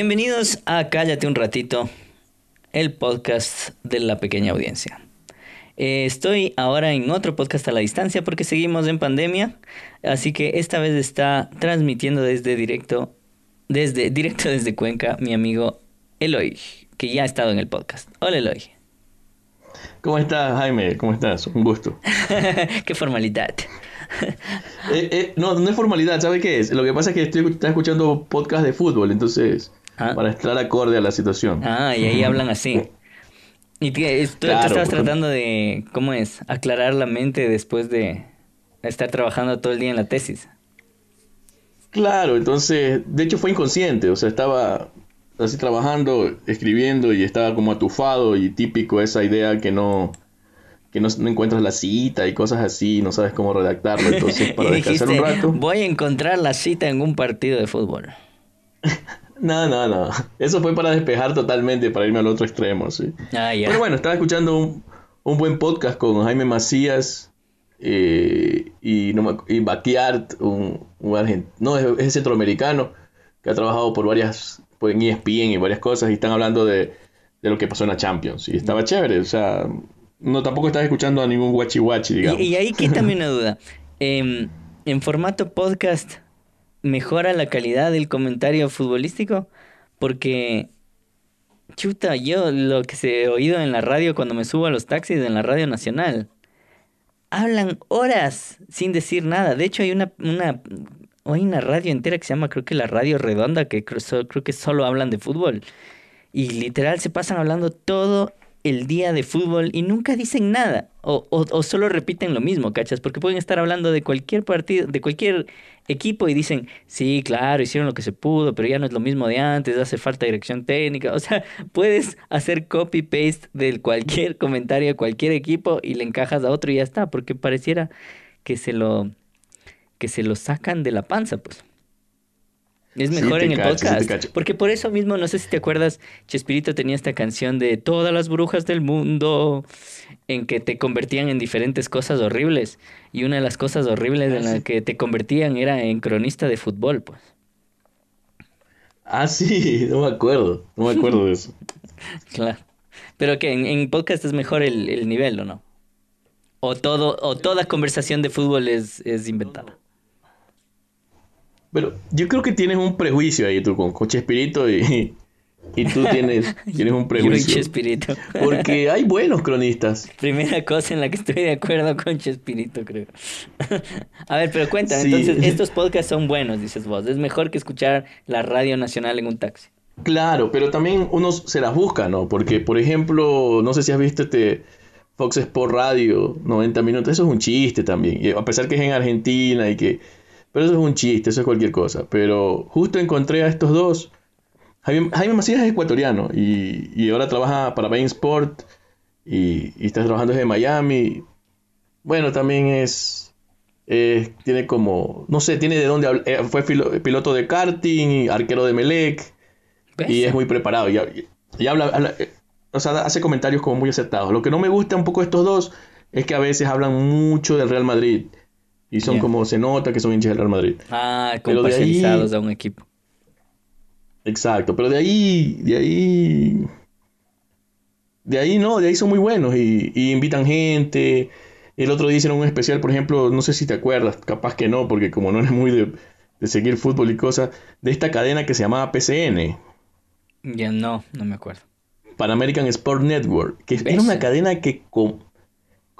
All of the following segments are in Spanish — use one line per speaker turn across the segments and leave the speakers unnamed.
Bienvenidos a Cállate un ratito, el podcast de la pequeña audiencia. Eh, estoy ahora en otro podcast a la distancia porque seguimos en pandemia, así que esta vez está transmitiendo desde directo, desde directo desde Cuenca, mi amigo Eloy, que ya ha estado en el podcast. Hola Eloy.
¿Cómo estás, Jaime? ¿Cómo estás? Un gusto.
Qué formalidad.
Eh, eh, no, no es formalidad, ¿sabe qué es? Lo que pasa es que estoy escuchando podcast de fútbol, entonces,
Ah.
para estar acorde a la situación.
Ah, y ahí hablan así. Y tú, tú
Claro,
estabas
porque-
tratando de, ¿cómo es? Aclarar la mente después de estar trabajando todo el día en la tesis.
Claro, entonces, de hecho fue inconsciente, o sea, estaba así trabajando, escribiendo y estaba como atufado y típico esa idea que no que no, no encuentras la cita y cosas así, no sabes cómo redactarlo, entonces para
y
descansar
dijiste,
un rato.
voy a encontrar la cita en un partido de fútbol.
No, no, no. Eso fue para despejar totalmente, para irme al otro extremo, sí.
Ah.
Pero bueno, estaba escuchando un, un buen podcast con Jaime Macías eh, y, no y un, un argent- no, es, es centroamericano que ha trabajado por varias, por en E ESPN y varias cosas y están hablando de, de lo que pasó en la Champions. Y estaba chévere, o sea, no tampoco estás escuchando a ningún guachi guachi, digamos.
Y, y ahí quítame una duda. Em, en formato podcast, ¿mejora la calidad del comentario futbolístico? Porque, chuta, yo lo que se he oído en la radio cuando me subo a los taxis en la radio nacional, hablan horas sin decir nada. De hecho, hay una, una, hay una radio entera que se llama, creo que la Radio Redonda, que creo, creo que solo hablan de fútbol. Y literal se pasan hablando todo el día de fútbol y nunca dicen nada. O, o, o solo repiten lo mismo, ¿cachas? Porque pueden estar hablando de cualquier partido, de cualquier equipo y dicen, sí, claro, hicieron lo que se pudo, pero ya no es lo mismo de antes, hace falta dirección técnica. O sea, puedes hacer copy-paste de cualquier comentario de cualquier equipo y le encajas a otro y ya está, porque pareciera que se lo, que se lo sacan de la panza, pues. Es mejor en el
cacho,
podcast. Porque por eso mismo, no sé si te acuerdas, Chespirito tenía esta canción de Todas las brujas del mundo, en que te convertían en diferentes cosas horribles. Y una de las cosas horribles
Ah,
en las
sí.
que te convertían era en cronista de fútbol, pues.
Ah, sí, no me acuerdo, no me acuerdo de eso.
Claro. Pero que en, en podcast es mejor el, el nivel, ¿o no? O todo, o toda conversación de fútbol es, es inventada.
Pero yo creo que tienes un prejuicio ahí tú con, con Chespirito y, y tú tienes, tienes un prejuicio.
Chespirito.
Porque hay buenos cronistas.
Primera cosa en la que estoy de acuerdo con Chespirito, creo. A ver, pero cuéntame,
Sí.
entonces, estos podcasts son buenos, dices vos. Es mejor que escuchar la radio nacional en un taxi.
Claro, pero también uno se las busca, ¿no? Porque, por ejemplo, no sé si has visto este Fox Sport Radio, 90 minutos, eso es un chiste también. Y a pesar que es en Argentina y que... Pero eso es un chiste, eso es cualquier cosa. Pero justo encontré a estos dos. Jaime, Jaime Macías es ecuatoriano y, y ahora trabaja para Bain Sport y, y está trabajando desde Miami. Bueno, también es... eh, tiene como... No sé, tiene de dónde... eh, fue piloto de karting, arquero de Melec.
¿Ves?
Y es muy preparado. Y, habla, habla- eh, o sea, hace comentarios como muy acertados. Lo que no me gusta un poco de estos dos es que a veces hablan mucho del Real Madrid. Y son como, se nota que son hinchas del Real Madrid.
Ah, como
de ahí-
a un equipo.
Exacto. Pero de ahí, de ahí, de ahí no, de ahí son muy buenos. Y, y invitan gente. El otro día hicieron un especial, por ejemplo, no sé si te acuerdas, capaz que no, porque como no eres muy de, de seguir fútbol y cosas, de esta cadena que se llamaba PCN.
Ya no, no me acuerdo.
Pan American Sport Network, que era una cadena que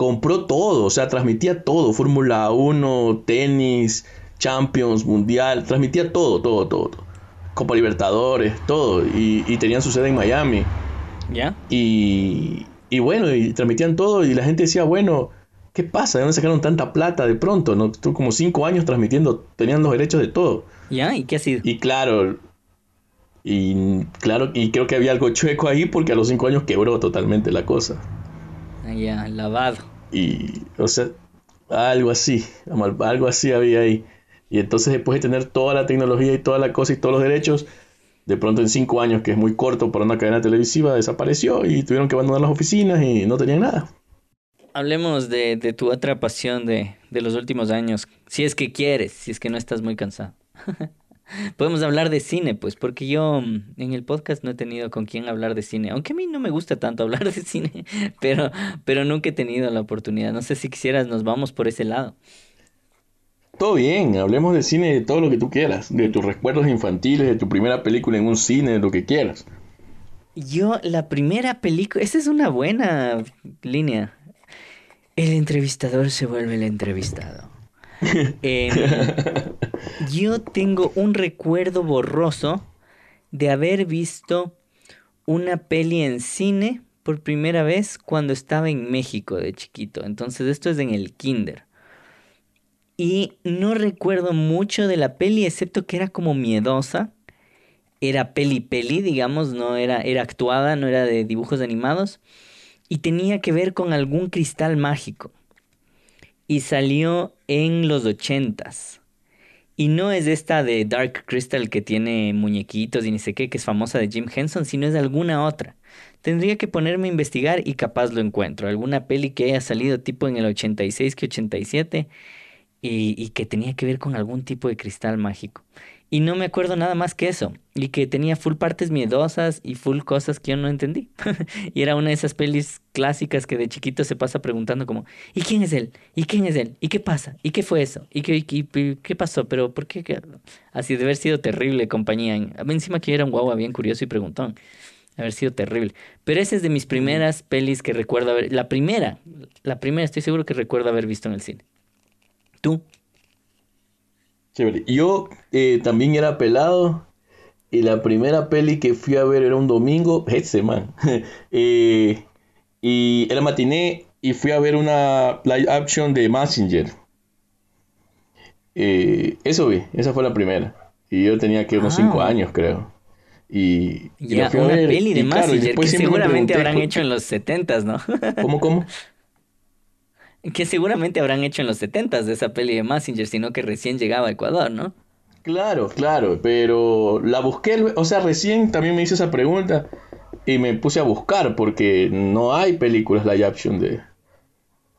compró todo, o sea, transmitía todo, Fórmula 1, tenis, Champions, Mundial, transmitía todo, todo, todo, todo. Copa Libertadores, todo, y, y tenían su sede en Miami.
¿Ya?
Y, y bueno, y transmitían todo, y la gente decía, bueno, ¿qué pasa? ¿De dónde sacaron tanta plata de pronto? ¿No? Estuvo como cinco años transmitiendo, tenían los derechos de todo.
¿Ya? ¿Y qué ha sido?
Y claro, y claro, y creo que había algo chueco ahí porque a los cinco años quebró totalmente la cosa.
Ya, lavado.
Y, o sea, algo así, algo así había ahí. Y entonces después de tener toda la tecnología y toda la cosa y todos los derechos, de pronto en cinco años, que es muy corto para una cadena televisiva, desapareció y tuvieron que abandonar las oficinas y no tenían nada.
Hablemos de, de tu otra pasión de, de los últimos años. Si es que quieres, si es que no estás muy cansado. Podemos hablar de cine, pues, porque yo mm, en el podcast no he tenido con quién hablar de cine, aunque a mí no me gusta tanto hablar de cine, pero, pero nunca he tenido la oportunidad. No sé si quisieras, nos vamos por ese lado.
Todo bien, hablemos de cine, de todo lo que tú quieras, de tus recuerdos infantiles, de tu primera película en un cine, de lo que quieras.
Yo, la primera película, esa es una buena línea. El entrevistador se vuelve el entrevistado. Yo tengo un recuerdo borroso de haber visto una peli en cine por primera vez cuando estaba en México de chiquito. Entonces esto es en el kinder. Y no recuerdo mucho de la peli, excepto que era como miedosa. Era peli peli, digamos, no era, era actuada, no era de dibujos animados. Y tenía que ver con algún cristal mágico y salió en los ochentas. Y no es esta de Dark Crystal que tiene muñequitos y ni sé qué, que es famosa de Jim Henson, sino es alguna otra. Tendría que ponerme a investigar y capaz lo encuentro. Alguna peli que haya salido tipo en el 86 que 87 y, y que tenía que ver con algún tipo de cristal mágico. Y no me acuerdo nada más que eso. Y que tenía full partes miedosas y full cosas que yo no entendí. y era una de esas pelis clásicas que de chiquito se pasa preguntando como, ¿y quién es él? ¿Y quién es él? ¿Y qué pasa? ¿Y qué fue eso? ¿Y qué, qué, pasó? ¿Pero por qué? Así de haber sido terrible compañía. Encima que era un guagua bien curioso y preguntón. Haber sido terrible. Pero esa es de mis primeras pelis que recuerdo haber... La primera, la primera estoy seguro que recuerdo haber visto en el cine. ¿Tú?
Yo eh, también era pelado y la primera peli que fui a ver era un domingo, ese man. Eh, y era matiné y fui a ver una live action de Messenger. Eh, eso vi, esa fue la primera. Y yo tenía que unos 5 ah. años, creo. Y,
y una peli de Messenger que seguramente habrán hecho en los 70 ¿no?
¿Cómo, cómo?
Que seguramente habrán hecho en los 70 de esa peli de Messenger, sino que recién llegaba a Ecuador, ¿no?
Claro, claro, pero la busqué, o sea, recién también me hice esa pregunta y me puse a buscar porque no hay películas live action de,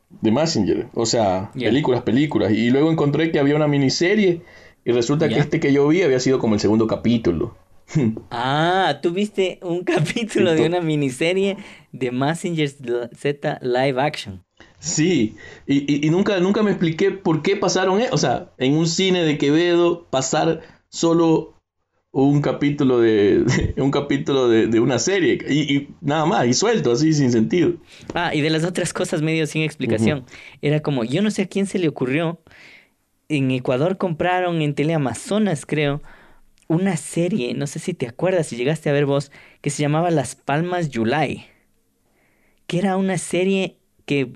de Messenger, o sea, películas, películas, y luego encontré que había una miniserie y resulta que este que yo vi había sido como el segundo capítulo.
ah, tú viste un capítulo de una miniserie de Messenger Z live action.
Sí, y, y, nunca, nunca me expliqué por qué pasaron, e, o sea, en un cine de Quevedo pasar solo un capítulo de, un capítulo de, una serie y, nada más, y suelto así sin sentido.
Ah, y de las otras cosas medio sin explicación. Era como, yo no sé a quién se le ocurrió, en Ecuador compraron en Teleamazonas, creo, una serie, no sé si te acuerdas, si llegaste a ver vos, que se llamaba Las Palmas July, que era una serie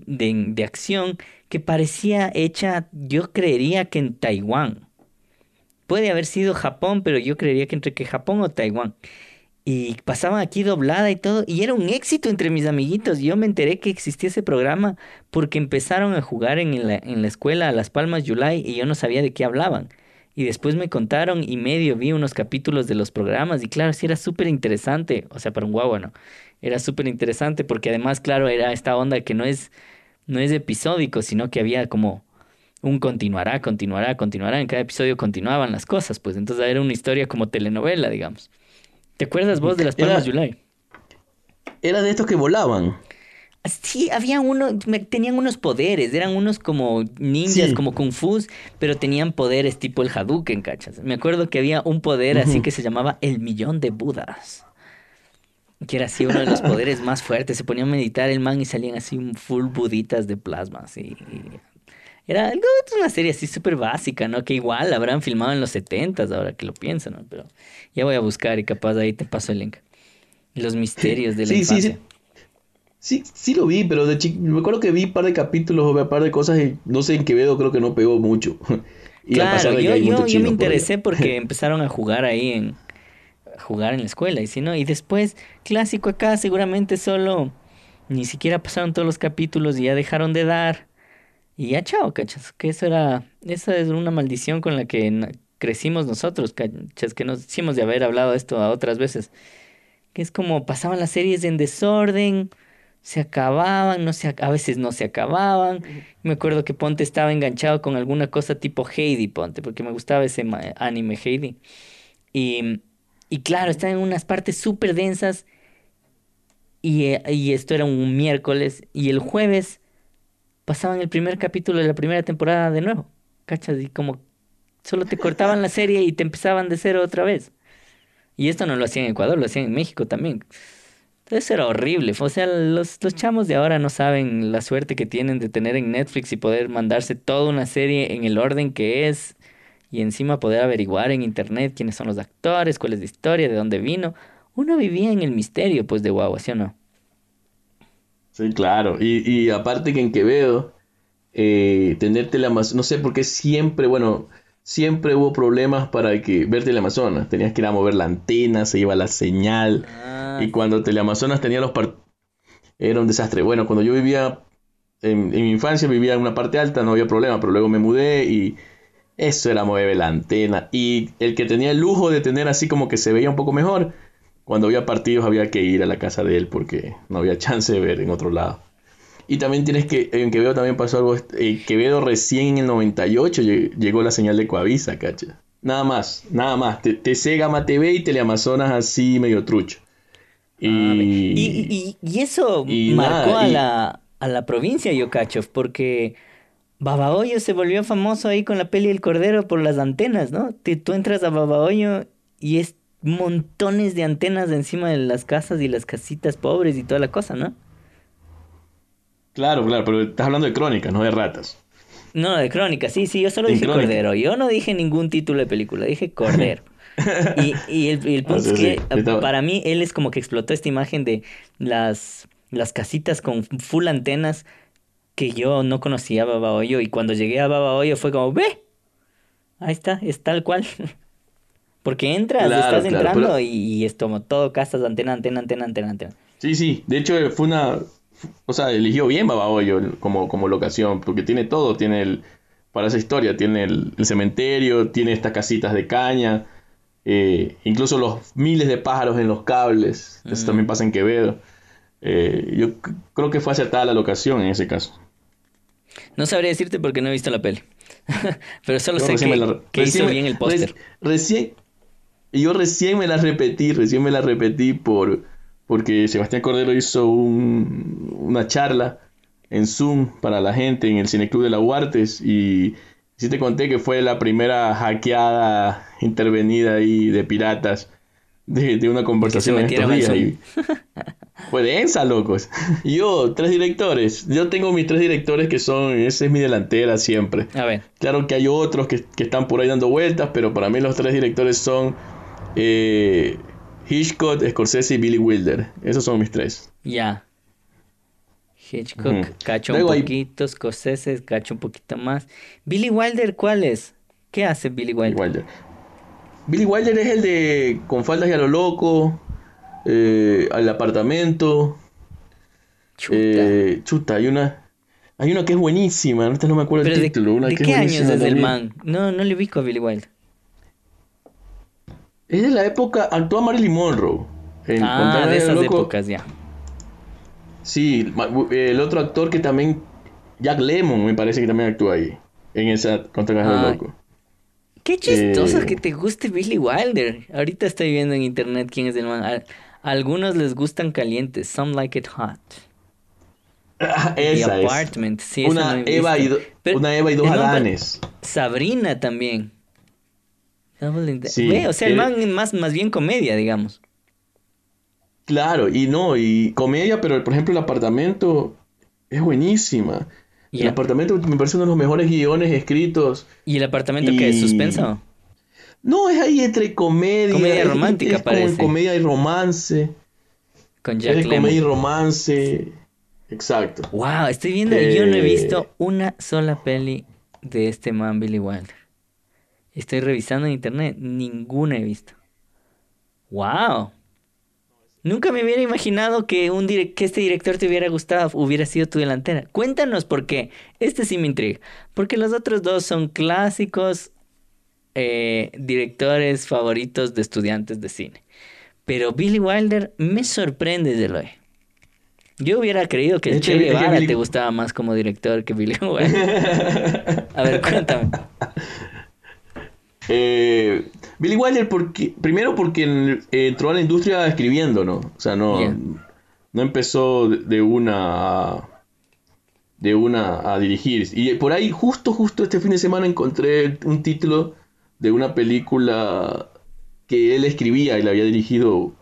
de, acción que parecía hecha, yo creería que en Taiwán. Puede haber sido Japón, pero yo creería que entre que Japón o Taiwán. Y pasaban aquí doblada y todo, y era un éxito entre mis amiguitos. Yo me enteré que existía ese programa porque empezaron a jugar en la, en la escuela a Las Palmas July y yo no sabía de qué hablaban. Y después me contaron y medio vi unos capítulos de los programas y claro, sí era súper interesante, o sea, para un guagua. Era súper interesante porque además, claro, era esta onda que no es, no es episódico, sino que había como un continuará, continuará, continuará. En cada episodio continuaban las cosas, pues entonces era una historia como telenovela, digamos. ¿Te acuerdas vos de las Palmas July?
Era de estos que volaban.
Sí, había uno, tenían unos poderes, eran unos como ninjas, como kung fu, pero tenían poderes tipo el Hadouken, ¿cachas? Me acuerdo que había un poder así que se llamaba el millón de Budas que era así uno de los poderes más fuertes. Se ponía a meditar el man y salían así full buditas de plasma. Así. Era algo, una serie así súper básica, ¿no? Que igual habrán filmado en los 70 ahora que lo pienso, ¿no? Pero ya voy a buscar y capaz ahí te paso el link. Los misterios de la sí, Sí,
sí. Sí, sí lo vi, pero de chico, me acuerdo que vi un par de capítulos o un par de cosas y no sé en qué veo, creo que no pegó mucho.
claro, yo, yo, yo me interesé porque empezaron a jugar ahí en, jugar en la escuela. Y si no, y después, clásico acá, seguramente solo ni siquiera pasaron todos los capítulos y ya dejaron de dar. Y ya chao, cachas. Que eso era, esa es una maldición con la que crecimos nosotros, cachas, que nos hicimos de haber hablado esto a otras veces. Que es como pasaban las series en desorden, se acababan, no se, a veces no se acababan. Me acuerdo que Ponte estaba enganchado con alguna cosa tipo Heidi, Ponte, porque me gustaba ese anime Heidi. Y, y claro, están en unas partes súper densas. Y, eh, y esto era un miércoles. Y el jueves pasaban el primer capítulo de la primera temporada de nuevo. ¿Cachas? Y como solo te cortaban la serie y te empezaban de cero otra vez. Y esto no lo hacían en Ecuador, lo hacían en México también. Entonces era horrible. O sea, los, los chamos de ahora no saben la suerte que tienen de tener en Netflix y poder mandarse toda una serie en el orden que es. Y encima poder averiguar en internet quiénes son los actores, cuál es la historia, de dónde vino. Uno vivía en el misterio, pues, de guagua, ¿sí o no?
Sí, claro. Y, y aparte que en Quevedo, eh, tener Teleamazonas, no sé por qué siempre, bueno, siempre hubo problemas para que ver Teleamazonas. Tenías que ir a mover la antena, se iba la señal.
Ah,
Y cuando Teleamazonas tenía los par- era un desastre. Bueno, cuando yo vivía en, en mi infancia, vivía en una parte alta, no había problema, pero luego me mudé y eso era mover la antena. Y el que tenía el lujo de tener así como que se veía un poco mejor, cuando había partidos había que ir a la casa de él porque no había chance de ver en otro lado. Y también tienes que, en Quevedo también pasó algo, en Quevedo recién en el 98 lle- llegó la señal de Coavisa, cacha. Nada más, nada más. Te- TC, Gama TV y Teleamazonas así medio trucho. Y,
Ah, ve. Y, y, y eso
y
marcó
nada,
a
y-
la, a la provincia Yokachov, porque Babahoyo se volvió famoso ahí con la peli El Cordero por las antenas, ¿no? Te- tú entras a Babahoyo y es montones de antenas encima de las casas y las casitas pobres y toda la cosa, ¿no?
Claro, claro, pero estás hablando de crónicas, no de ratas.
No, de crónica, sí, sí, yo solo dije
Crónica.
Cordero, yo no dije ningún título de película, dije Cordero. Y, y el, y el punto
Ah,
es
sí,
que
sí,
para mí él es como que explotó esta imagen de las, las casitas con full antenas que yo no conocía a Babahoyo y cuando llegué a Babahoyo fue como, ve, ahí está, es tal cual. Porque entras,
Claro,
estás
claro,
entrando
pero-
y, y es como todo casas, antena, antena, antena, antena, antena.
Sí, sí, de hecho fue una, o sea, eligió bien Babahoyo como, como locación, porque tiene todo, tiene el, para esa historia, tiene el, el cementerio, tiene estas casitas de caña, eh, incluso los miles de pájaros en los cables, eso
Ujú.
también pasa en Quevedo. Eh, yo creo que fue acertada la locación en ese caso.
No sabría decirte porque no he visto la peli. Pero solo
Yo
sé que,
la-
que hizo
me-
bien el póster.
Recién, yo recién me la repetí, recién me la repetí por, porque Sebastián Cordero hizo un- una charla en Zoom para la gente en el Cineclub de la Huartes y sí te conté que fue la primera hackeada intervenida ahí de piratas de, de una conversación
metieron al
días. fue densa, locos. Yo, tres directores. Yo tengo mis tres directores que son, esa es mi delantera siempre.
A ver,
Claro que hay otros que, que están por ahí dando vueltas, pero para mí los tres directores son eh, Hitchcock, Scorsese y Billy Wilder. Esos son mis tres.
ya. Hitchcock, cacho
Luego
un
hay-
poquito, Scorsese, cacho un poquito más. Billy Wilder, ¿cuál es? ¿Qué hace Billy
Billy
Wilder?
Wilder. Billy Wilder es el de Con faldas y a lo loco, eh, al apartamento.
Chuta.
eh, chuta, hay una, hay una que es buenísima, ahorita no me acuerdo el
Pero de,
título. Una
¿de
que
qué
es
años es el
también.
man? No, no le ubico a Billy Wilder.
Es de la época, actúa Marilyn Monroe. En
Ah, de esas
loco.
épocas ya.
Sí, el otro actor que también, Jack Lemmon, me parece que también actúa ahí, en esa Contra Caja
Ah,
de Loco.
Qué chistoso
Eh,
que te guste Billy Wilder. Ahorita estoy viendo en internet quién es el man. Algunos les gustan calientes. Some like it hot.
Esa es.
Apartment. Sí, esa
Una
no
Eva, y
visto.
do-
Pero
una Eva y dos Adanes.
Sabrina también.
Sí,
Ve, o sea, el
él-
man más, más bien comedia, digamos.
Claro, y no, y comedia, pero por ejemplo el apartamento es buenísima. El apartamento me parece uno de los mejores guiones escritos.
¿Y el apartamento que es
Y-
suspenso?
No, es ahí entre comedia.
Comedia
es-
romántica
es como comedia y romance.
Con
Es
Jack
de comedia y romance. Exacto.
Wow, estoy viendo, yo no he
Eh,
visto una sola peli de este man Billy Wilder. Estoy revisando en internet, ninguna he visto. Wow. Nunca me hubiera imaginado que un que este director te hubiera gustado, hubiera sido tu delantera. Cuéntanos por qué. Este sí me intriga. Porque los otros dos son clásicos eh, directores favoritos de estudiantes de cine. Pero Billy Wilder me sorprende de lo Yo hubiera creído que Che Guevara
Billy-
te gustaba más como director que Billy Wilder. A ver, cuéntame.
Eh, Billy Wilder, porque, primero porque entró a la industria escribiendo, ¿no? O sea, no, no empezó de una de una a dirigir. Y por ahí, justo, justo este fin de semana encontré un título de una película que él escribía y la había dirigido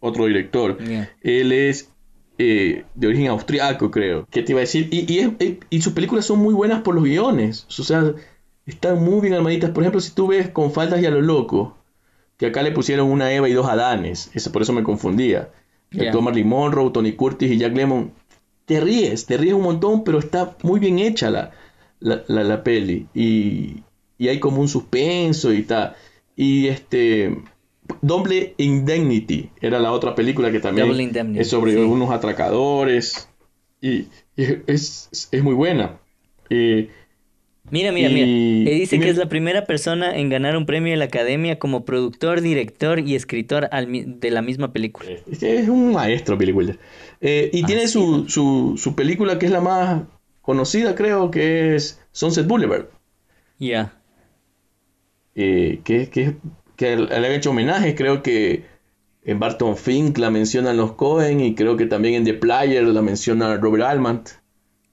otro director. Él es eh, de origen austriaco, creo. ¿Qué te iba a decir? Y, y, sus películas son muy buenas por los guiones. O sea, están muy bien armaditas. Por ejemplo, si tú ves Con faltas y a lo loco, que acá le pusieron una Eva y dos Adanes. Eso, por eso me confundía. Yeah. Marley Monroe, Tony Curtis y Jack Lemmon. Te ríes, te ríes un montón, pero está muy bien hecha la, la, la, peli. Y, y, hay como un suspenso y tal. Y este. Double Indemnity era la otra película que también es sobre unos atracadores. Y, es, es, muy buena. Eh,
Mira, mira, mira. Le dice que es la primera persona en ganar un premio de la Academia como productor, director y escritor de la misma película.
Es, un maestro, Billy Wilder. Eh, y tiene su, su, película que es la más conocida, creo, que es Sunset Boulevard.
Ya.
Eh, que, que, que le han hecho homenaje, creo que en Barton Fink la mencionan los Cohen y creo que también en The Player la menciona Robert Almond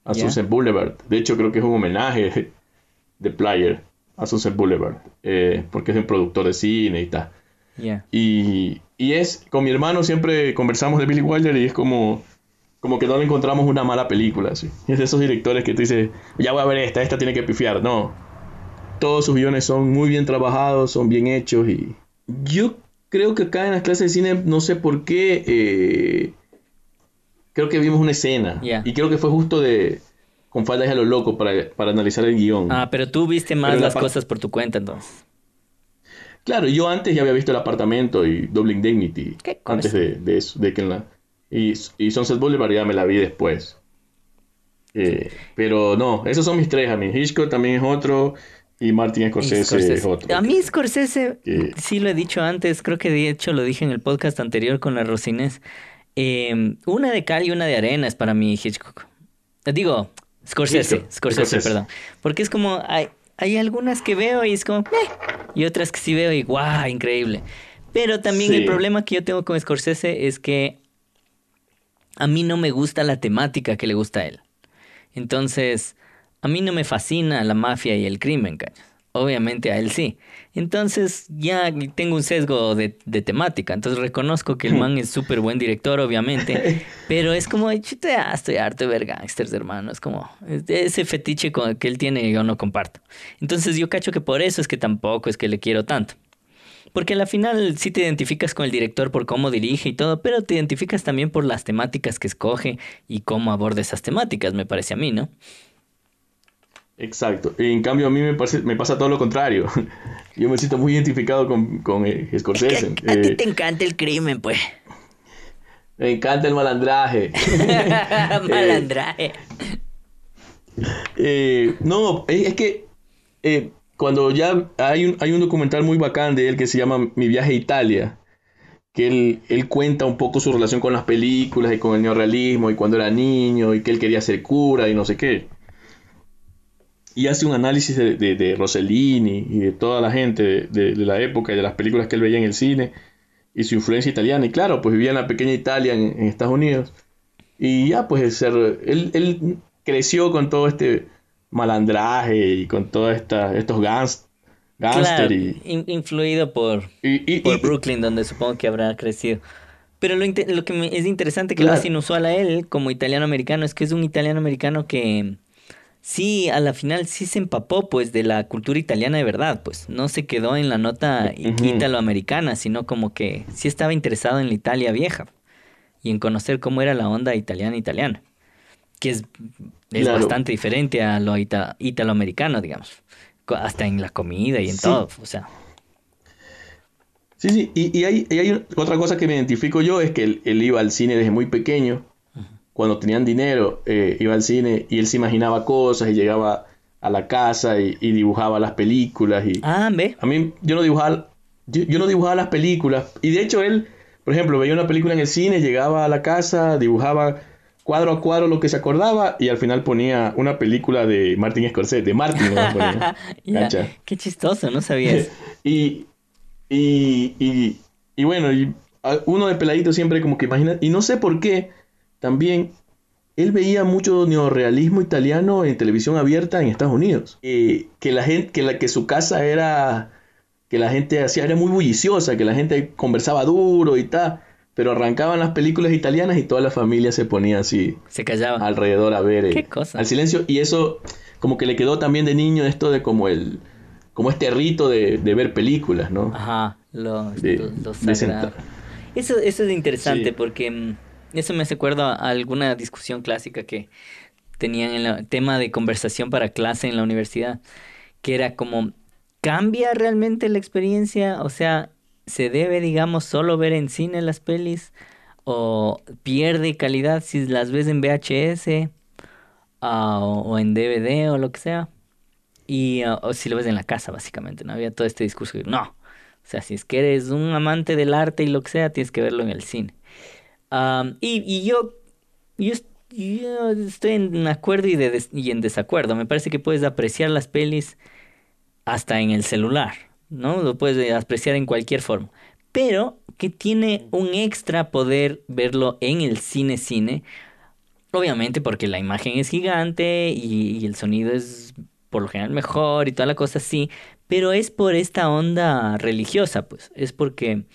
a Sunset Boulevard. De hecho, creo que es un homenaje de Player a Sunset Boulevard, eh, porque es un productor de cine y tal. Y, y, es, con mi hermano siempre conversamos de Billy Wilder y es como, como que no le encontramos una mala película. Es de esos directores que tú dices, ya voy a ver esta, esta tiene que pifiar. No, todos sus guiones son muy bien trabajados, son bien hechos y yo creo que acá en las clases de cine, no sé por qué, eh, creo que vimos una escena y creo que fue justo de con faldas a lo loco para, analizar el guion.
Ah, pero tú viste más las cosas por tu cuenta entonces.
Claro, yo antes ya había visto el apartamento y Double Indemnity. Antes de, eso, de que la... Y, y Sunset Boulevard ya me la vi después. Eh, pero no, esos son mis tres a mí. Hitchcock también es otro y Martin Scorsese, es otro.
A mí Scorsese, sí lo he dicho antes, creo que de hecho lo dije en el podcast anterior con la Rosinés. Eh, una de cal y una de arena es para mí Hitchcock. Digo, Scorsese, Scorsese, perdón. Porque es como, hay, hay algunas que veo y es como, eh", y otras que sí veo y guau, increíble. Pero también el problema que yo tengo con Scorsese es que a mí no me gusta la temática que le gusta a él. Entonces, a mí no me fascina la mafia y el crimen, ¿cachas? Obviamente a él sí. Entonces ya tengo un sesgo de, temática. Entonces reconozco que el man es súper buen director, obviamente. pero es como, ya estoy harto de ver gangsters, hermano. Es como, ese fetiche que él tiene yo no comparto. Entonces yo cacho que por eso es que tampoco es que le quiero tanto. Porque al final sí te identificas con el director por cómo dirige y todo, pero te identificas también por las temáticas que escoge y cómo aborda esas temáticas, me parece a mí, ¿no?
Exacto. En cambio, a mí me, me pasa todo lo contrario. Yo me siento muy identificado con, con eh, Scorsese.
a, ti eh, te encanta el crimen, pues.
Me encanta el malandraje.
malandraje.
Eh, no, es, que cuando ya hay un, hay un documental muy bacán de él que se llama Mi viaje a Italia, que él, él cuenta un poco su relación con las películas y con el neorrealismo y cuando era niño y que él quería ser cura y no sé qué y hace un análisis de, de, Rossellini y de toda la gente de, la época y de las películas que él veía en el cine y su influencia italiana. Y claro, pues vivía en la pequeña Italia en, Estados Unidos. Y ya, pues él, él creció con todo este malandraje y con todos estos gans,
gangster influido por, por Brooklyn, donde supongo que habrá crecido. Pero lo, lo que es interesante que lo hace inusual a él como italiano-americano es que es un italiano-americano que sí, a la final sí se empapó pues de la cultura italiana de verdad, pues. No se quedó en la nota italoamericana, sino como que sí estaba interesado en la Italia vieja y en conocer cómo era la onda italiana-italiana, que es, es bastante diferente a lo italoamericano, digamos, hasta en la comida y en todo, o sea.
Sí, sí, y, hay, otra cosa que me identifico yo es que él iba al cine desde muy pequeño cuando tenían dinero, eh, iba al cine y él se imaginaba cosas y llegaba a la casa y, dibujaba las películas. Y
ah, ve.
A mí, yo no dibujaba, yo, no dibujaba las películas. Y de hecho, él, por ejemplo, veía una película en el cine, llegaba a la casa, dibujaba cuadro a cuadro lo que se acordaba y al final ponía una película de Martin Scorsese, de Martin.
Qué chistoso, no sabías.
y Y, y, y bueno, y uno de peladito siempre como que imagina, y no sé por qué, también él veía mucho neorealismo italiano en televisión abierta en Estados Unidos. que la gente, que, la, que su casa era, que la gente hacía, era muy bulliciosa, que la gente conversaba duro y tal. Pero arrancaban las películas italianas y toda la familia se ponía así.
Se callaba.
Alrededor a ver.
¿Qué cosa?
Al silencio. Y eso como que le quedó también de niño esto de como el... Como este rito de, ver películas, ¿no?
Ajá, lo, eso, eso es interesante porque mm, eso me hace acuerdo a alguna discusión clásica que tenían en el tema de conversación para clase en la universidad, que era como, ¿cambia realmente la experiencia? O sea, ¿se debe, digamos, solo ver en cine las pelis? ¿O pierde calidad si las ves en VHS ah, o, en DVD o lo que sea? Y, ah, o si lo ves en la casa, básicamente, ¿no? Había todo este discurso de, no, o sea, si es que eres un amante del arte y lo que sea, tienes que verlo en el cine y, yo, yo, estoy en acuerdo y, en desacuerdo. Me parece que puedes apreciar las pelis hasta en el celular, ¿no? Lo puedes apreciar en cualquier forma. Pero que tiene un extra poder verlo en el cine cine. Obviamente porque la imagen es gigante y, y el sonido es por lo general mejor y toda la cosa así. Pero es por esta onda religiosa, pues. Es porque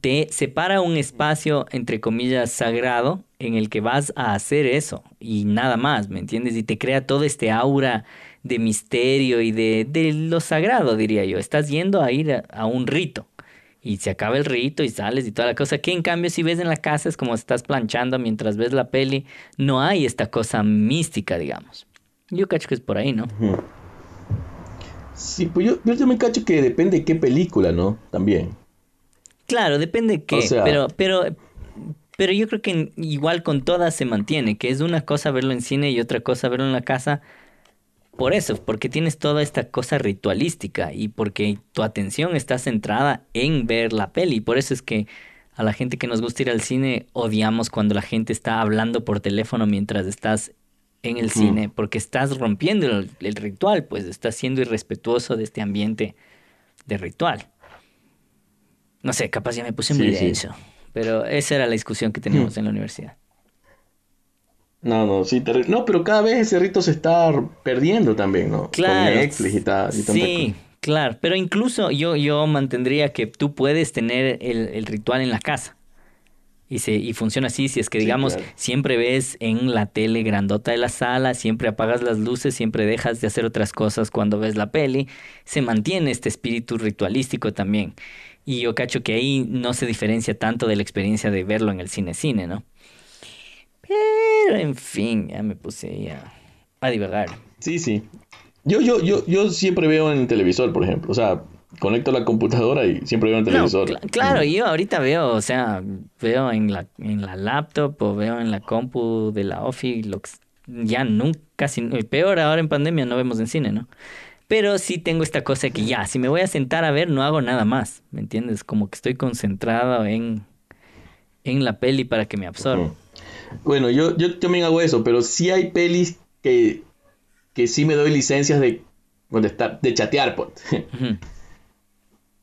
te separa un espacio, entre comillas, sagrado en el que vas a hacer eso y nada más, ¿me entiendes? Y te crea todo este aura de misterio y de, de lo sagrado, diría yo. Estás yendo a ir a, un rito y se acaba el rito y sales y toda la cosa. Que en cambio, si ves en la casa es como estás planchando mientras ves la peli, no hay esta cosa mística, digamos. Yo cacho que es por ahí, ¿no?
Sí, pues yo, yo también cacho que depende de qué película, ¿no? También.
Claro, depende de qué, pero, pero, pero yo creo que igual con todas se mantiene, que es una cosa verlo en cine y otra cosa verlo en la casa. Por eso, porque tienes toda esta cosa ritualística y porque tu atención está centrada en ver la peli. Por eso es que a la gente que nos gusta ir al cine odiamos cuando la gente está hablando por teléfono mientras estás en el cine, porque estás rompiendo el, el, ritual, pues estás siendo irrespetuoso de este ambiente de ritual. No sé, capaz ya me puse muy denso. Pero esa era la discusión que teníamos hmm. en la universidad.
No, no, sí, no, pero cada vez ese rito se está perdiendo también, ¿no?
Claro. sí, claro, pero incluso yo, yo mantendría que tú puedes tener el, ritual en la casa. Y, se, y funciona así, si es que digamos, siempre ves en la tele grandota de la sala, siempre apagas las luces, siempre dejas de hacer otras cosas cuando ves la peli, se mantiene este espíritu ritualístico también. Y yo cacho que ahí no se diferencia tanto de la experiencia de verlo en el cine-cine, ¿no? Pero, en fin, ya me puse ahí a, a divagar.
Sí, sí. Yo, yo, yo, yo siempre veo en el televisor, por ejemplo. O sea, conecto la computadora y siempre veo en el televisor.
claro, yo ahorita veo, o sea, veo en la, en la laptop o veo en la compu de la office, lo ya nunca, casi, peor ahora en pandemia no vemos en cine, ¿no? Pero sí tengo esta cosa que ya, si me voy a sentar a ver, no hago nada más, ¿me entiendes? Como que estoy concentrado en, en la peli para que me absorba.
Bueno, yo, yo también hago eso, pero sí hay pelis que, que sí me doy licencias de, de chatear, pues.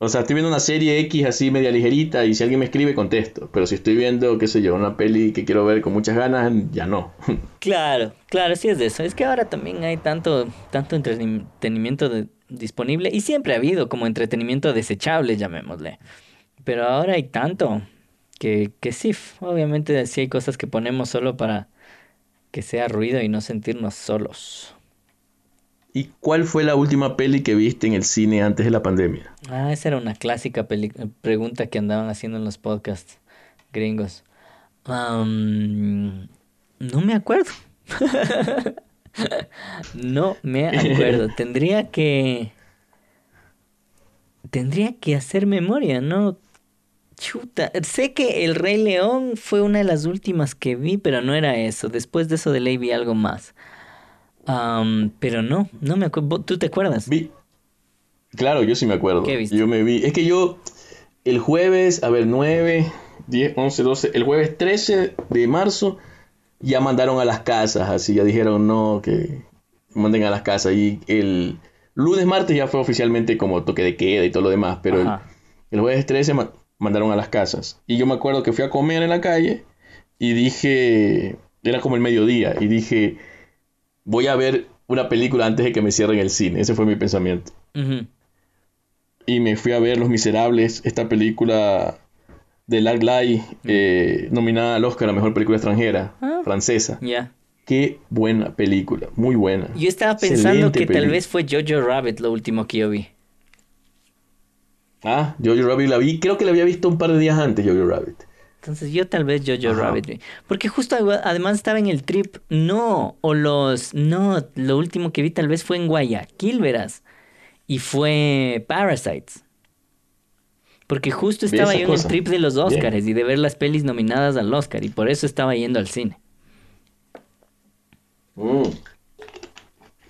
O sea, estoy viendo una serie X así media ligerita y si alguien me escribe contesto. Pero si estoy viendo, qué sé yo, una peli que quiero ver con muchas ganas, ya no.
Claro, claro, sí es de eso. Es que ahora también hay tanto, tanto entretenimiento disponible y siempre ha habido como entretenimiento desechable, llamémosle. Pero ahora hay tanto que, que sí, obviamente sí hay cosas que ponemos solo para que sea ruido y no sentirnos solos.
¿Y cuál fue la última peli que viste en el cine antes de la pandemia?
Ah, esa era una clásica pregunta que andaban haciendo en los podcasts gringos. no me acuerdo. no me acuerdo. Tendría que... Tendría que hacer memoria, ¿no? Chuta. Sé que El Rey León fue una de las últimas que vi, pero no era eso. Después de eso de ley vi algo más pero no, no me acuerdo. ¿Tú te acuerdas?
Vi. Claro, yo sí me acuerdo. Yo me vi. Es que yo, el jueves, a ver, 9, 10, 11, 12, el jueves 13 de marzo, ya mandaron a las casas, así, ya dijeron no, que manden a las casas. Y el lunes, martes ya fue oficialmente como toque de queda y todo lo demás, pero El jueves 13 ma- mandaron a las casas. Y yo me acuerdo que fui a comer en la calle y dije, era como el mediodía, y dije, voy a ver una película antes de que me cierren el cine. Ese fue mi pensamiento. Y me fui a ver Los Miserables, esta película de Lark Lai, eh, nominada al Oscar a Mejor Película Extranjera,
Ah.
francesa.
Ya.
Qué buena película, muy buena.
Yo estaba pensando
Excelente
que tal vez fue Jojo Rabbit lo último que yo vi.
Ah, Jojo Rabbit la vi, creo que la había visto un par de días antes, Jojo Rabbit.
Entonces yo tal vez Jojo
Ajá.
Rabbit. Porque justo además estaba en el trip. No, o los... No, lo último que vi tal vez fue en Guayaquil, verás. Y fue Parasites. Porque justo estaba yo en el trip de los. Oscars y de ver las pelis nominadas al Oscar. Y por eso estaba yendo al cine.
Mm.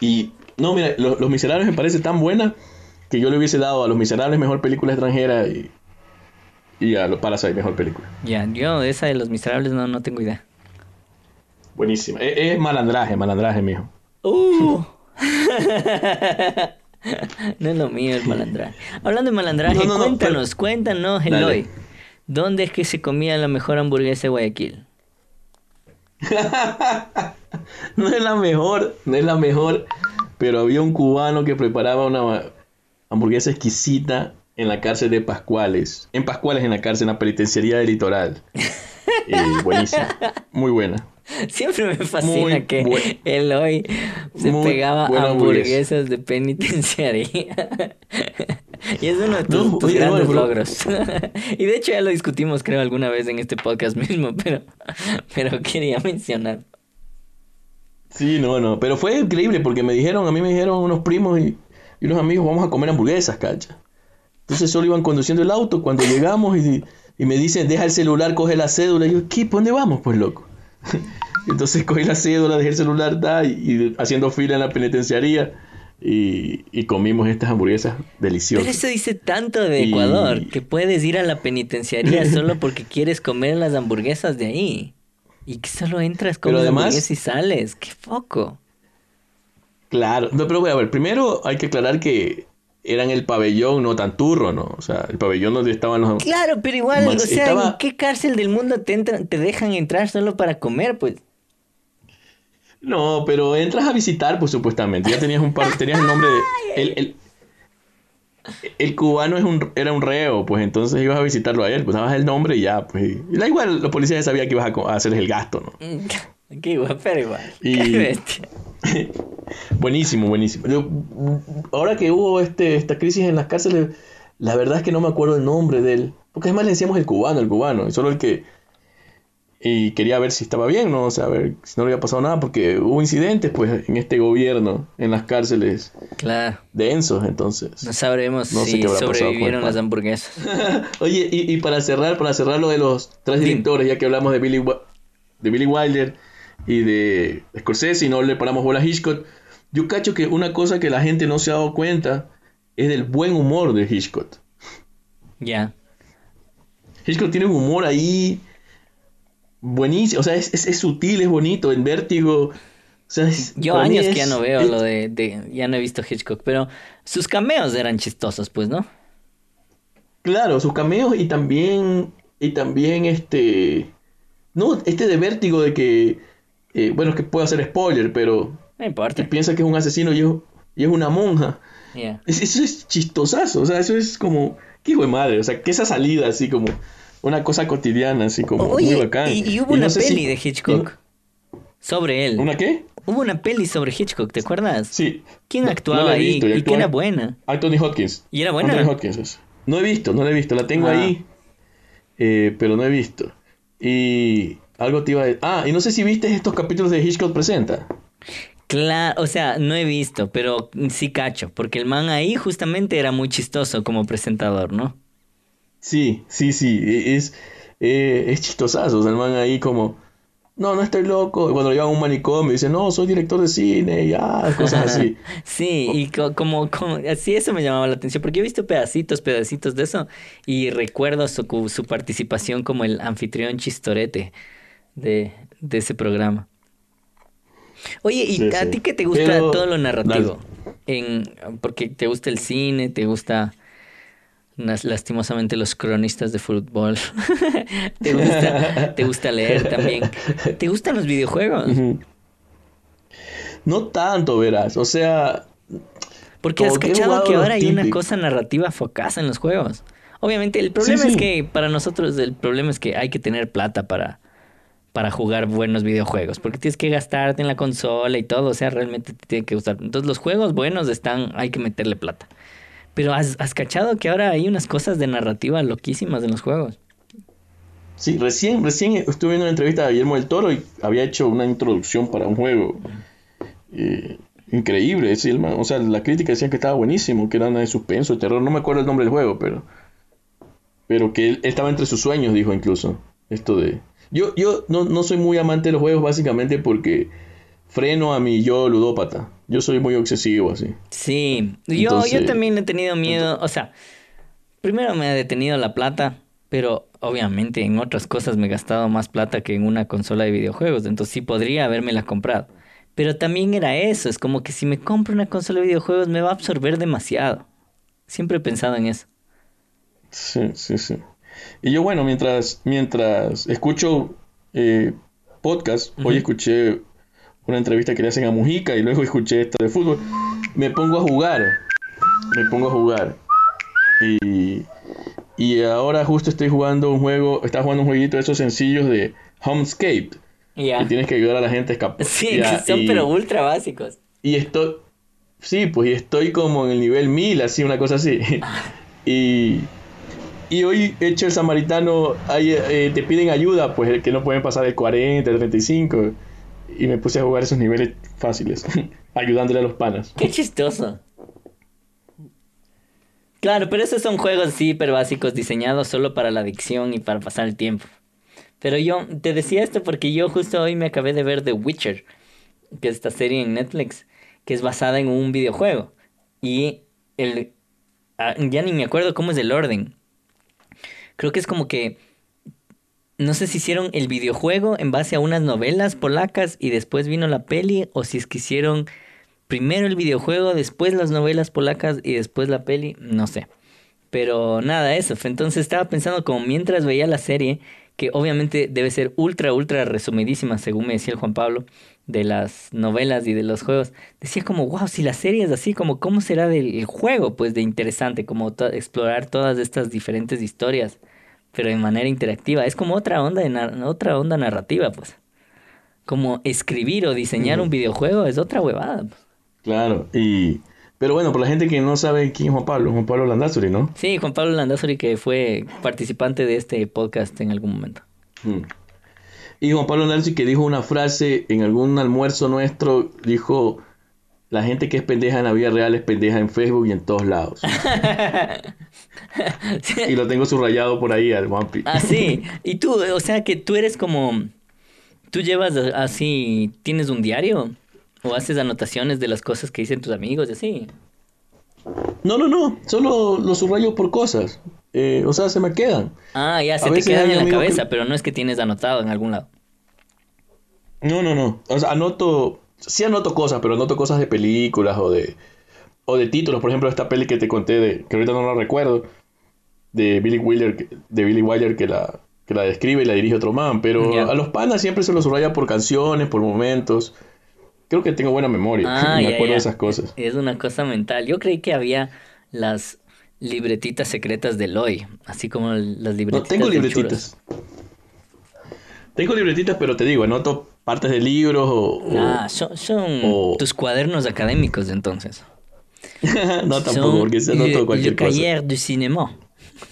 Y no, mira, Lo- Los Miserables me parece tan buena que yo le hubiese dado a Los Miserables mejor película extranjera y, y a Parasite mejor película.
Ya, yo esa de Los Miserables no, no tengo idea.
Buenísima. Es, es malandraje, malandraje, mijo.
Uh. no es lo mío el malandraje. Hablando de malandraje,
No, no, no,
cuéntanos, cuéntanos, Eloy. ¿Dónde es que se comía la mejor hamburguesa de Guayaquil?
No es la mejor, no es la mejor, pero había un cubano que preparaba una hamburguesa exquisita en la cárcel de Pascuales. En Pascuales, en la cárcel, en la penitenciaría del litoral. Y buenísima, muy buena.
Siempre me fascina
Muy
que
buen-
Eloy se
muy
pegaba
hamburguesa.
hamburguesas de penitenciaría. y es uno de tus,
No,
tus
oye, no,
grandes
bro.
logros. y de hecho ya lo discutimos creo alguna vez en este podcast mismo, pero, pero quería mencionar.
Sí, no, no, pero fue increíble porque me dijeron, a mí me dijeron unos primos y, y unos amigos, vamos a comer hamburguesas, cacha. Entonces solo iban conduciendo el auto cuando llegamos y, y me dicen, deja el celular, coge la cédula. Y yo, ¿qué? ¿Por dónde vamos, pues, loco? Entonces cogí la cédula, dejé el celular, da, y, y haciendo fila en la penitenciaría y, y comimos estas hamburguesas
Pero
deliciosas.
eso dice tanto de
Y-
Ecuador, que puedes ir a la penitenciaría solo porque quieres comer las hamburguesas de ahí. Y que solo entras,
Pero
comes
además-
hamburguesas y sales. ¡Qué foco!
Claro, no, pero bueno, a ver, primero hay que aclarar que eran el pabellón, no tan turro, ¿no? O sea, el pabellón donde estaban los...
Claro, pero igual, o sea,
estaba-
¿en qué cárcel del mundo te, entran- te dejan entrar solo para comer? Pues
No, pero entras a visitar, pues supuestamente. Ya tenías un par, tenías el nombre de. El, el, el cubano es un, era un reo, pues entonces ibas a visitarlo a él, pues dabas el nombre y ya, pues. Y da igual, los policías ya sabían que ibas a, a hacerles el gasto, ¿no?
Qué igual, pero igual.
Y-
Qué bestia.
buenísimo, buenísimo. Yo, ahora que hubo este, esta crisis en las cárceles, la verdad es que no me acuerdo el nombre de él. Porque además le decíamos el cubano, el cubano, y solo el que. Y quería ver si estaba bien, ¿no? O sea, a ver si no le había pasado nada, porque hubo incidentes, pues, en este gobierno, en las cárceles
Claro,
densos, entonces.
no sabremos
No sé
si sobrevivieron las hamburguesas.
Oye, y, y para cerrar, para cerrar lo de los tres directores, ya que hablamos de Billy, de Billy Wilder y de Scorsese y no le paramos bola a Hitchcock, yo cacho que una cosa que la gente no se ha dado cuenta es del buen humor de Hitchcock.
Ya.
Hitchcock tiene un humor ahí buenísimo, o sea, es, es- es sutil, es bonito, en vértigo. O sea, es-
Yo años que ya no veo lo de, de- Ya no he visto Hitchcock, pero sus cameos eran chistosos, pues, ¿no?
Claro, sus cameos y también, y también este, no, este de vértigo de que, eh, bueno, es que puedo hacer spoiler, pero
No importa.
que piensa que es un asesino y es, y es una monja. Es- eso es chistosazo, o sea, eso es como, qué hijo de madre, o sea, que esa salida así como una cosa cotidiana, así como muy bacán.
y, y hubo una
sé si-
peli de Hitchcock sobre él.
¿Una qué?
Hubo una peli sobre Hitchcock, ¿te acuerdas?
Sí.
¿Quién
No-
actuaba
no la he
ahí?
visto, y
y que era buena.
Anthony Hopkins.
¿Y era buena?
Anthony Hopkins es. No he visto, no la he visto, la tengo
Ah.
ahí, eh, pero no he visto. Y algo te iba a decir. Ah, y no sé si viste estos capítulos de Hitchcock Presenta.
Claro, o sea, no he visto, pero sí cacho, porque el man ahí justamente era muy chistoso como presentador, ¿no?
Sí, sí, sí, e- es, eh, es chistosazo, o sea, el man ahí como, no, no estoy loco, y cuando lo llevan a un manicomio dice, no, soy director de cine, y ah, cosas así.
Sí, y co- como, como, así eso me llamaba la atención, porque yo he visto pedacitos, pedacitos de eso, y recuerdo su, su participación como el anfitrión chistorete de, de ese programa. Oye, ¿y
Sí,
a
sí.
ti qué te gusta
Pero-
todo lo narrativo? En, porque te gusta el cine, te gusta... Lastimosamente los cronistas de fútbol. ¿Te gusta, te gusta leer también. ¿Te gustan los videojuegos?
No tanto, verás. O sea,
Porque has cachado que ahora hay una cosa narrativa focasa en los juegos. Obviamente, el problema
Sí,
es que para nosotros el problema es que hay que tener plata para, para jugar buenos videojuegos. Porque tienes que gastarte en la consola y todo. O sea, realmente te tiene que gustar. Entonces, los juegos buenos están, hay que meterle plata. Pero has, has cachado que ahora hay unas cosas de narrativa loquísimas en los juegos.
sí, recién, recién estuve viendo una entrevista de Guillermo del Toro y había hecho una introducción para un juego. eh, increíble, sí, el o sea, la crítica decía que estaba buenísimo, que era una de suspenso, de terror, no me acuerdo el nombre del juego, pero pero que él estaba entre sus sueños, dijo incluso, esto de yo yo no, no soy muy amante de los juegos básicamente porque freno a mi yo ludópata. Yo soy muy obsesivo así.
Sí, yo, yo también he tenido miedo, o sea, primero me ha detenido la plata, pero obviamente en otras cosas me he gastado más plata que en una consola de videojuegos, entonces sí podría habérmela comprado. Pero también era eso, es como que si me compro una consola de videojuegos me va a absorber demasiado. Siempre he pensado en eso.
Sí, sí, sí. Y yo, bueno, mientras, mientras escucho eh, podcast, hoy escuché una entrevista que le hacen a Mujica y luego escuché esta de fútbol, me pongo a jugar, me pongo a jugar. Y, y ahora justo estoy jugando un juego, está jugando un jueguito de esos sencillos de Homescape,
Ya.
que tienes que ayudar a la gente a escapar.
Sí,
Ya,
que son
y-
pero ultra básicos.
y estoy, sí, pues y estoy como en el nivel 1000, así, una cosa así. Y, y hoy, hecho el samaritano, hay, eh, te piden ayuda, pues que no pueden pasar el 40, el 35. Y me puse a jugar esos niveles fáciles, ayudándole a los panas.
Qué chistoso. Claro, pero esos son juegos hiper básicos diseñados solo para la adicción y para pasar el tiempo. Pero yo te decía esto porque yo justo hoy me acabé de ver The Witcher, que es esta serie en Netflix, que es basada en un videojuego. Y el... ah, ya ni me acuerdo cómo es el orden. Creo que es como que... No sé si hicieron el videojuego en base a unas novelas polacas y después vino la peli, o si es que hicieron primero el videojuego, después las novelas polacas y después la peli, no sé. Pero nada, eso. Entonces estaba pensando como mientras veía la serie, que obviamente debe ser ultra, ultra resumidísima, según me decía el Juan Pablo, de las novelas y de los juegos. Decía como, wow, si la serie es así, como cómo será del el juego, pues de interesante, como to- explorar todas estas diferentes historias, pero de manera interactiva. Es como otra onda, de otra onda narrativa, pues. Como escribir o diseñar un videojuego es otra huevada. pues.
Claro, y... Pero bueno, por la gente que no sabe quién es Juan Pablo, Juan Pablo Landazuri, ¿no?
Sí, Juan Pablo Landazuri que fue participante de este podcast en algún momento.
Mm. Y Juan Pablo Landazuri que dijo una frase en algún almuerzo nuestro, dijo, la gente que es pendeja en la vida real es pendeja en Facebook y en todos lados. Y lo tengo subrayado por ahí al Juanpi.
Ah, sí. Y tú, o sea que tú eres como... ¿Tú llevas así, tienes un diario? ¿O haces anotaciones de las cosas que dicen tus amigos y así?
No, no, no, solo lo subrayo por cosas. Eh, o sea, se me quedan.
Ah, ya, se
A
te quedan en la cabeza,
que-
pero no es que tienes anotado en algún lado.
No, no, no. O sea, anoto, sí anoto cosas, pero anoto cosas de películas o de, o de títulos. Por ejemplo, esta peli que te conté, de, que ahorita no la recuerdo, de Billy Wilder, que- de Billy Wilder que la, que la describe y la dirige otro man. Pero a los panas siempre se los subraya por canciones, por momentos. Creo que tengo buena memoria.
Ah,
me acuerdo de esas cosas.
Es una cosa mental. Yo creí que había las libretitas secretas de Loy, así como las
No,
libretitas
tengo
de
libretitas. Tengo libretitas, pero te digo, anoto partes de libros o...
Ah, son, son
o-
tus cuadernos académicos entonces.
no tampoco,
Son
porque se anoto cualquier
le
cosa.
du cinéma.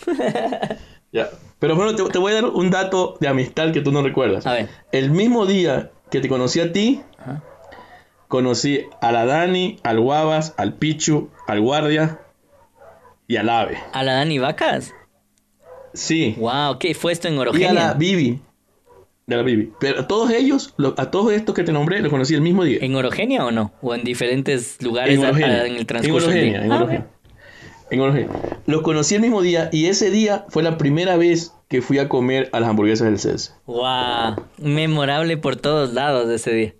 Ya. Pero bueno, te, te voy a dar un dato de amistad que tú no recuerdas.
A ver.
El mismo día que te conocí a ti,
Ajá.
conocí a la Dani, al Guavas, al Pichu, al Guardia y al Ave.
¿A la Dani Vacas?
Sí.
Wow, ¿qué fue esto en
Y a la
Orogenia?
Bibi. De la Bibi. Pero a todos ellos, lo- a todos estos que te nombré, los conocí el mismo día.
¿En Orogenia o no? ¿O en diferentes lugares
En
a- a-
Orogenia.
en el transcurso
En
del
Orogenia,
día?
en
Ah,
Orogenia. En Orogenia. Los conocí el mismo día y ese día fue la primera vez que fui a comer a las hamburguesas del César.
Wow, memorable por todos lados ese día.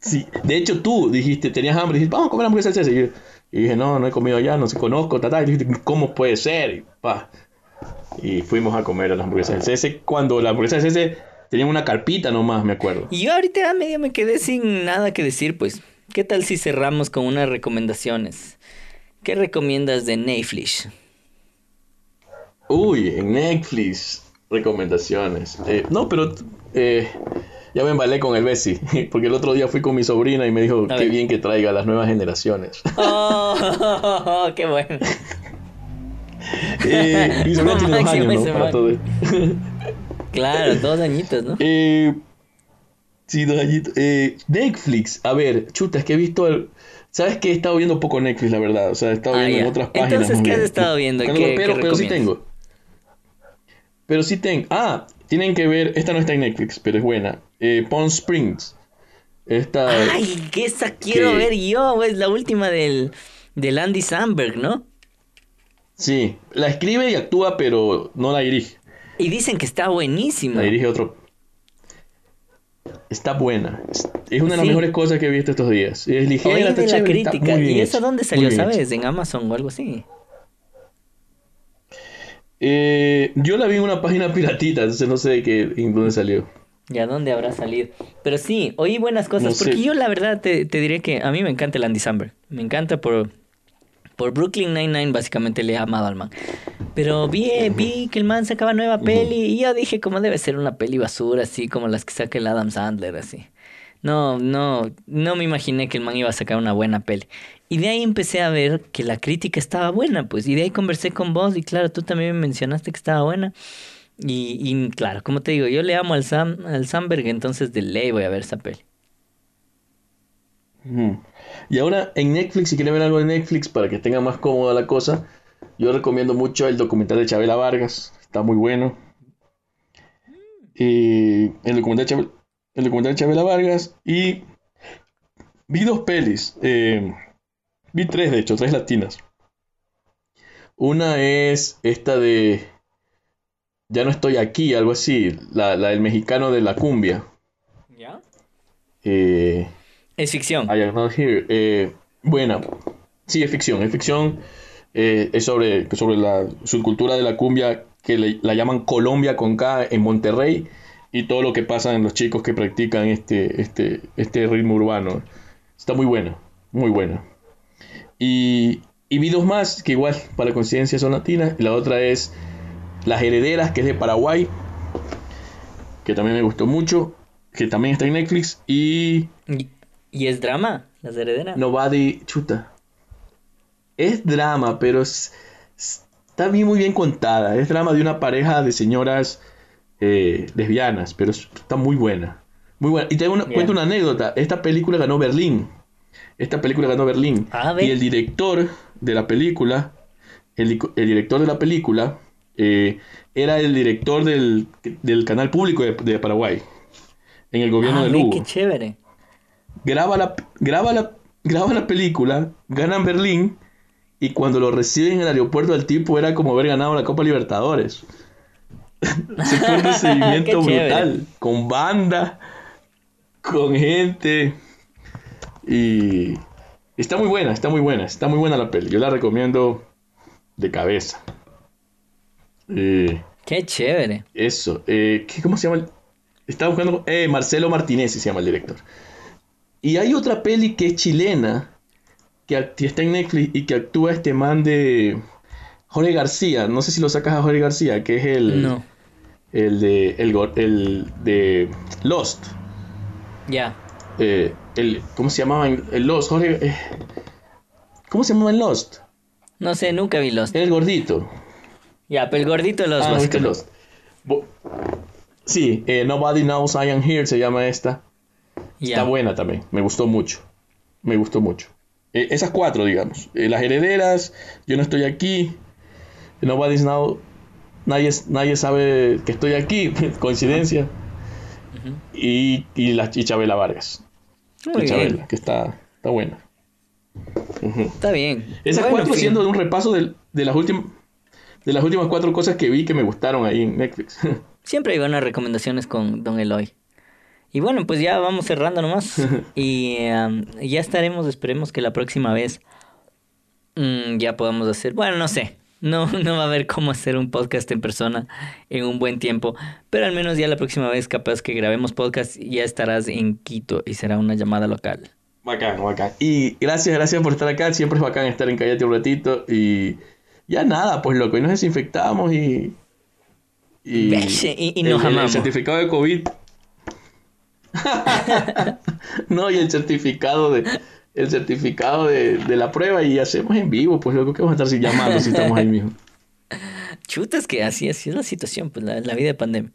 Sí, de hecho tú dijiste, tenías hambre, dijiste, vamos a comer hamburguesa del César. Y, dije, no, no he comido allá, no se conozco, tata. Y dijiste, ¿cómo puede ser? Y, pa. y fuimos a comer a las hamburguesas del César cuando la hamburguesa del César tenía una carpita nomás, me acuerdo.
Y yo ahorita medio me quedé sin nada que decir, pues. ¿Qué tal si cerramos con unas recomendaciones? ¿Qué recomiendas de Netflix?
Uy, en Netflix, recomendaciones. Eh, no, pero eh, ya me embalé con el Bessie, porque el otro día fui con mi sobrina y me dijo, qué bien que traiga a las nuevas generaciones.
¡Oh, qué bueno!
eh, mi sobrina tiene dos años, ¿no? Para todo
Claro, dos añitos, ¿no?
Eh, sí, dos añitos. Eh, Netflix, a ver, chuta, es que he visto... El... ¿Sabes que he estado viendo poco Netflix, la verdad? O sea, he estado
Ah,
viendo en otras páginas.
Entonces, ¿qué has estado viendo? ¿Qué-
pero,
qué
pero sí tengo. Pero sí tengo. Ah, tienen que ver. Esta no está en Netflix, pero es buena. Eh, Palm Springs. Esta.
Ay, que esa quiero
que-
ver yo, es la última del, del Andy Samberg, ¿no?
Sí, la escribe y actúa, pero no la dirige.
Y dicen que está buenísima.
La dirige otro. Está buena. Es, una de las
Sí.
mejores cosas que he visto estos días. Es ligera,
Oí
está
de la
está
crítica.
muy bien
¿Y
hecha,
dónde salió, sabes? ¿En Amazon o algo así?
Eh, yo la vi en una página piratita, entonces no sé de qué, en dónde salió.
¿Ya dónde habrá salido? Pero sí, oí buenas cosas.
No sé.
porque yo la verdad te, te diré que a mí me encanta el Andy Samberg. Me encanta por, por Brooklyn Nine-Nine, básicamente le he amado al man. Pero vi, vi que el man sacaba nueva peli y yo dije, como debe ser una peli basura, así como las que saca el Adam Sandler, así. No, no, no me imaginé que el man iba a sacar una buena peli. Y de ahí empecé a ver que la crítica estaba buena, pues. Y de ahí conversé con vos y claro, tú también me mencionaste que estaba buena. Y, y claro, como te digo, yo le amo al Sam, al Samberg, entonces de ley voy a ver esa peli.
Y ahora en Netflix, si quieren ver algo de Netflix para que tenga más cómoda la cosa, yo recomiendo mucho el documental de Chabela Vargas. Está muy bueno. Y el documental Chabela, el documental de Chabela Vargas. Y vi dos pelis. eh, vi tres, de hecho, tres latinas. Una es esta de Ya no estoy aquí, algo así. La, la del mexicano de la cumbia.
¿Ya?
Eh,
Es ficción.
I am not here. Eh, buena. Sí, es ficción. Es ficción. eh, es sobre, sobre la subcultura de la cumbia que le- la llaman Colombia con K en Monterrey y todo lo que pasa en los chicos que practican este, este, este ritmo urbano. Está muy buena. Muy buena. Y, y vi dos más que igual, para coincidencia, son latinas. Y la otra es Las Herederas, que es de Paraguay. Que también me gustó mucho. Que también está en Netflix. Y
¿Y, es drama? ¿Las herederas?
Nobody, chuta. Es drama, pero es- es- está bien, muy bien contada. Es drama de una pareja de señoras eh, lesbianas, pero es- está muy buena. Muy buena. Y te una- cuento una anécdota. Esta película ganó Berlín. Esta película ganó Berlín.
Ah,
y el director de la película, el, el director de la película, eh, era el director del, del canal público de, de Paraguay. En el gobierno
Ah,
de Lugo
qué chévere.
graba la, graba la, graba la película, ganan Berlín y cuando lo reciben en el aeropuerto el tipo era como haber ganado la Copa Libertadores. Se fue un recibimiento
chévere.
brutal, con banda, con gente y está muy buena, está muy buena, está muy buena la peli. Yo la recomiendo de cabeza. Eh,
Qué chévere.
eso, eh, ¿qué- ¿cómo se llama? el- Estaba buscando, eh, Marcelo Martínez se llama el director. Y hay otra peli que es chilena, que está en Netflix y que actúa este man de Jorge García. No sé si lo sacas a Jorge García, que es el,
No.
el de el de Lost.
Ya.
Eh, el, ¿Cómo se llamaba? El Lost, Jorge. eh, ¿Cómo se llamaba en Lost?
No sé, nunca vi Lost.
El gordito.
Ya, pero el gordito de los
Ah,
básicamente.
Lost. Bo- Sí, eh, Nobody Knows I Am Here se llama esta.
Ya.
Está buena también, me gustó mucho. Me gustó mucho. Esas cuatro, digamos. Las herederas, yo no estoy aquí. Nobody's now. Nadie, nadie sabe que estoy aquí. Coincidencia. Y, y la y Chabela Vargas.
Muy
Chabela,
bien.
que está, está buena. Ujú.
Está bien.
Esas
Bueno,
cuatro siendo un repaso del- de, las últimas. De las últimas cuatro cosas que vi que me gustaron ahí en Netflix.
Siempre hay buenas recomendaciones con Don Eloy. Y bueno, pues ya vamos cerrando nomás. y ya estaremos, esperemos que la próxima vez mm, ya podamos hacer, bueno, no sé. No, no va a haber cómo hacer un podcast en persona en un buen tiempo, pero al menos ya la próxima vez capaz que grabemos podcast ya estarás en Quito y será una llamada local.
Bacán, bacán. Y gracias, gracias por estar acá. Siempre es bacán estar en Callate un ratito. Y ya nada, pues loco. Y nos desinfectamos y.
Y, y, nos
el, el certificado de COVID. no, y el certificado de el certificado de, la prueba y hacemos en vivo, pues luego que vamos a estar sin llamando si estamos ahí mismo.
Chutas que así, así es la situación, pues la, vida de pandemia.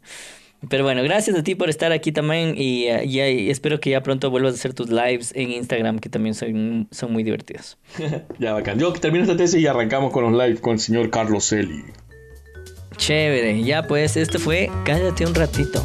Pero bueno, gracias a ti por estar aquí también y, espero que ya pronto vuelvas a hacer tus lives en Instagram que también son, son muy divertidos.
ya, bacán. Yo termino esta tesis y arrancamos con los lives con el señor Carlos Celi.
Chévere, ya pues, esto fue Cállate un ratito.